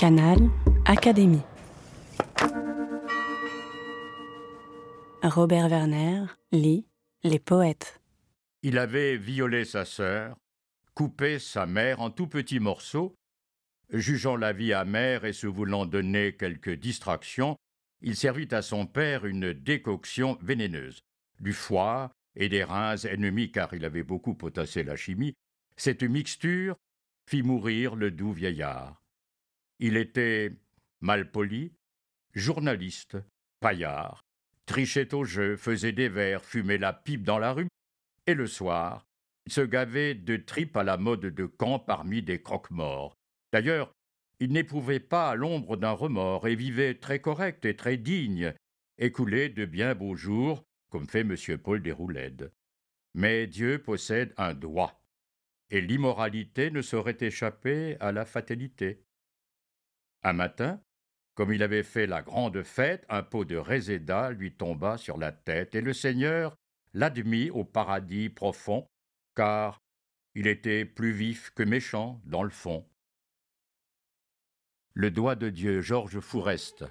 Canal Académie. Robert Werner lit Les poètes. Il avait violé sa sœur, coupé sa mère en tout petits morceaux. Jugeant la vie amère et se voulant donner quelques distractions, il servit à son père une décoction vénéneuse. Du foie et des reins ennemis car il avait beaucoup potassé la chimie, cette mixture fit mourir le doux vieillard. Il était malpoli, journaliste, paillard, trichait au jeu, faisait des vers, fumait la pipe dans la rue, et le soir, se gavait de tripes à la mode de camp parmi des croque-morts. D'ailleurs, il n'éprouvait pas l'ombre d'un remords et vivait très correct et très digne, écoulé de bien beaux jours, comme fait M. Paul Déroulède. Mais Dieu possède un doigt, et l'immoralité ne saurait échapper à la fatalité. Un matin, comme il avait fait la grande fête, un pot de réséda lui tomba sur la tête, et le Seigneur l'admit au paradis profond, car il était plus vif que méchant dans le fond. Le doigt de Dieu, Georges Fourest.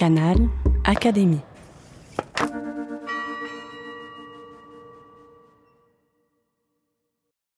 Canal Académie.